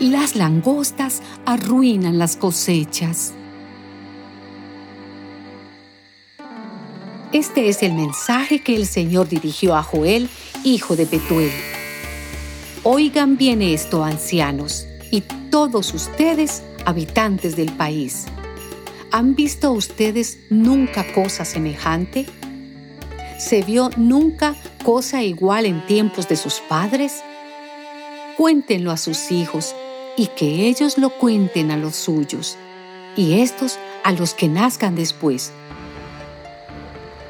Las langostas arruinan las cosechas. Este es el mensaje que el Señor dirigió a Joel, hijo de Betuel. Oigan bien esto, ancianos, y todos ustedes, habitantes del país. ¿Han visto ustedes nunca cosa semejante? ¿Se vio nunca cosa igual en tiempos de sus padres? Cuéntenlo a sus hijos y que ellos lo cuenten a los suyos, y estos a los que nazcan después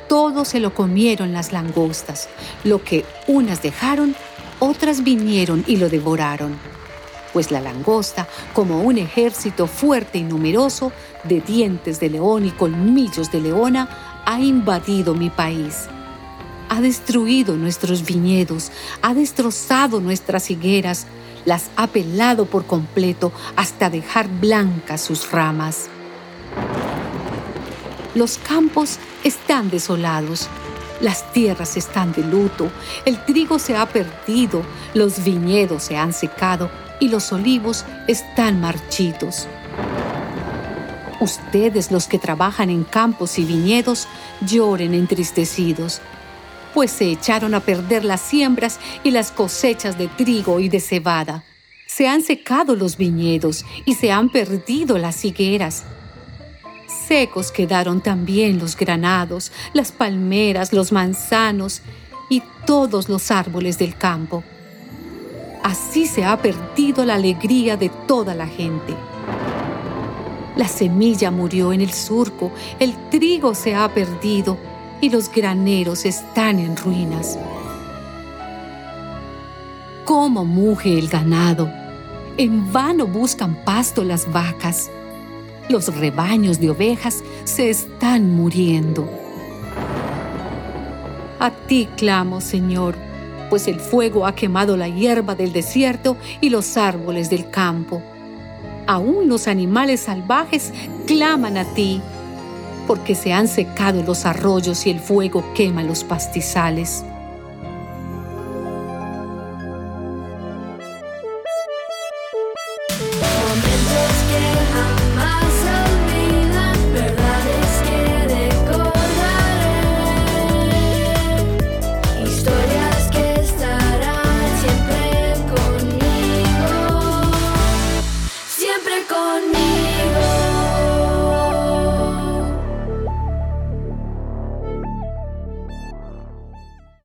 todo se lo comieron las langostas. Lo que unas dejaron, otras vinieron y lo devoraron. Pues la langosta, como un ejército fuerte y numeroso, de dientes de león y colmillos de leona, ha invadido mi país. Ha destruido nuestros viñedos, ha destrozado nuestras higueras, las ha pelado por completo hasta dejar blancas sus ramas. Los campos están desolados, las tierras están de luto, el trigo se ha perdido, los viñedos se han secado y los olivos están marchitos. Ustedes los que trabajan en campos y viñedos lloren entristecidos, pues se echaron a perder las siembras y las cosechas de trigo y de cebada. Se han secado los viñedos y se han perdido las higueras Secos quedaron también los granados, las palmeras, los manzanos y todos los árboles del campo. Así se ha perdido la alegría de toda la gente. La semilla murió en el surco, el trigo se ha perdido y los graneros están en ruinas. ¿Cómo muge el ganado? En vano buscan pasto las vacas los rebaños de ovejas se están muriendo. A ti clamo, Señor, pues el fuego ha quemado la hierba del desierto y los árboles del campo. Aún los animales salvajes claman a ti, porque se han secado los arroyos y el fuego quema los pastizales.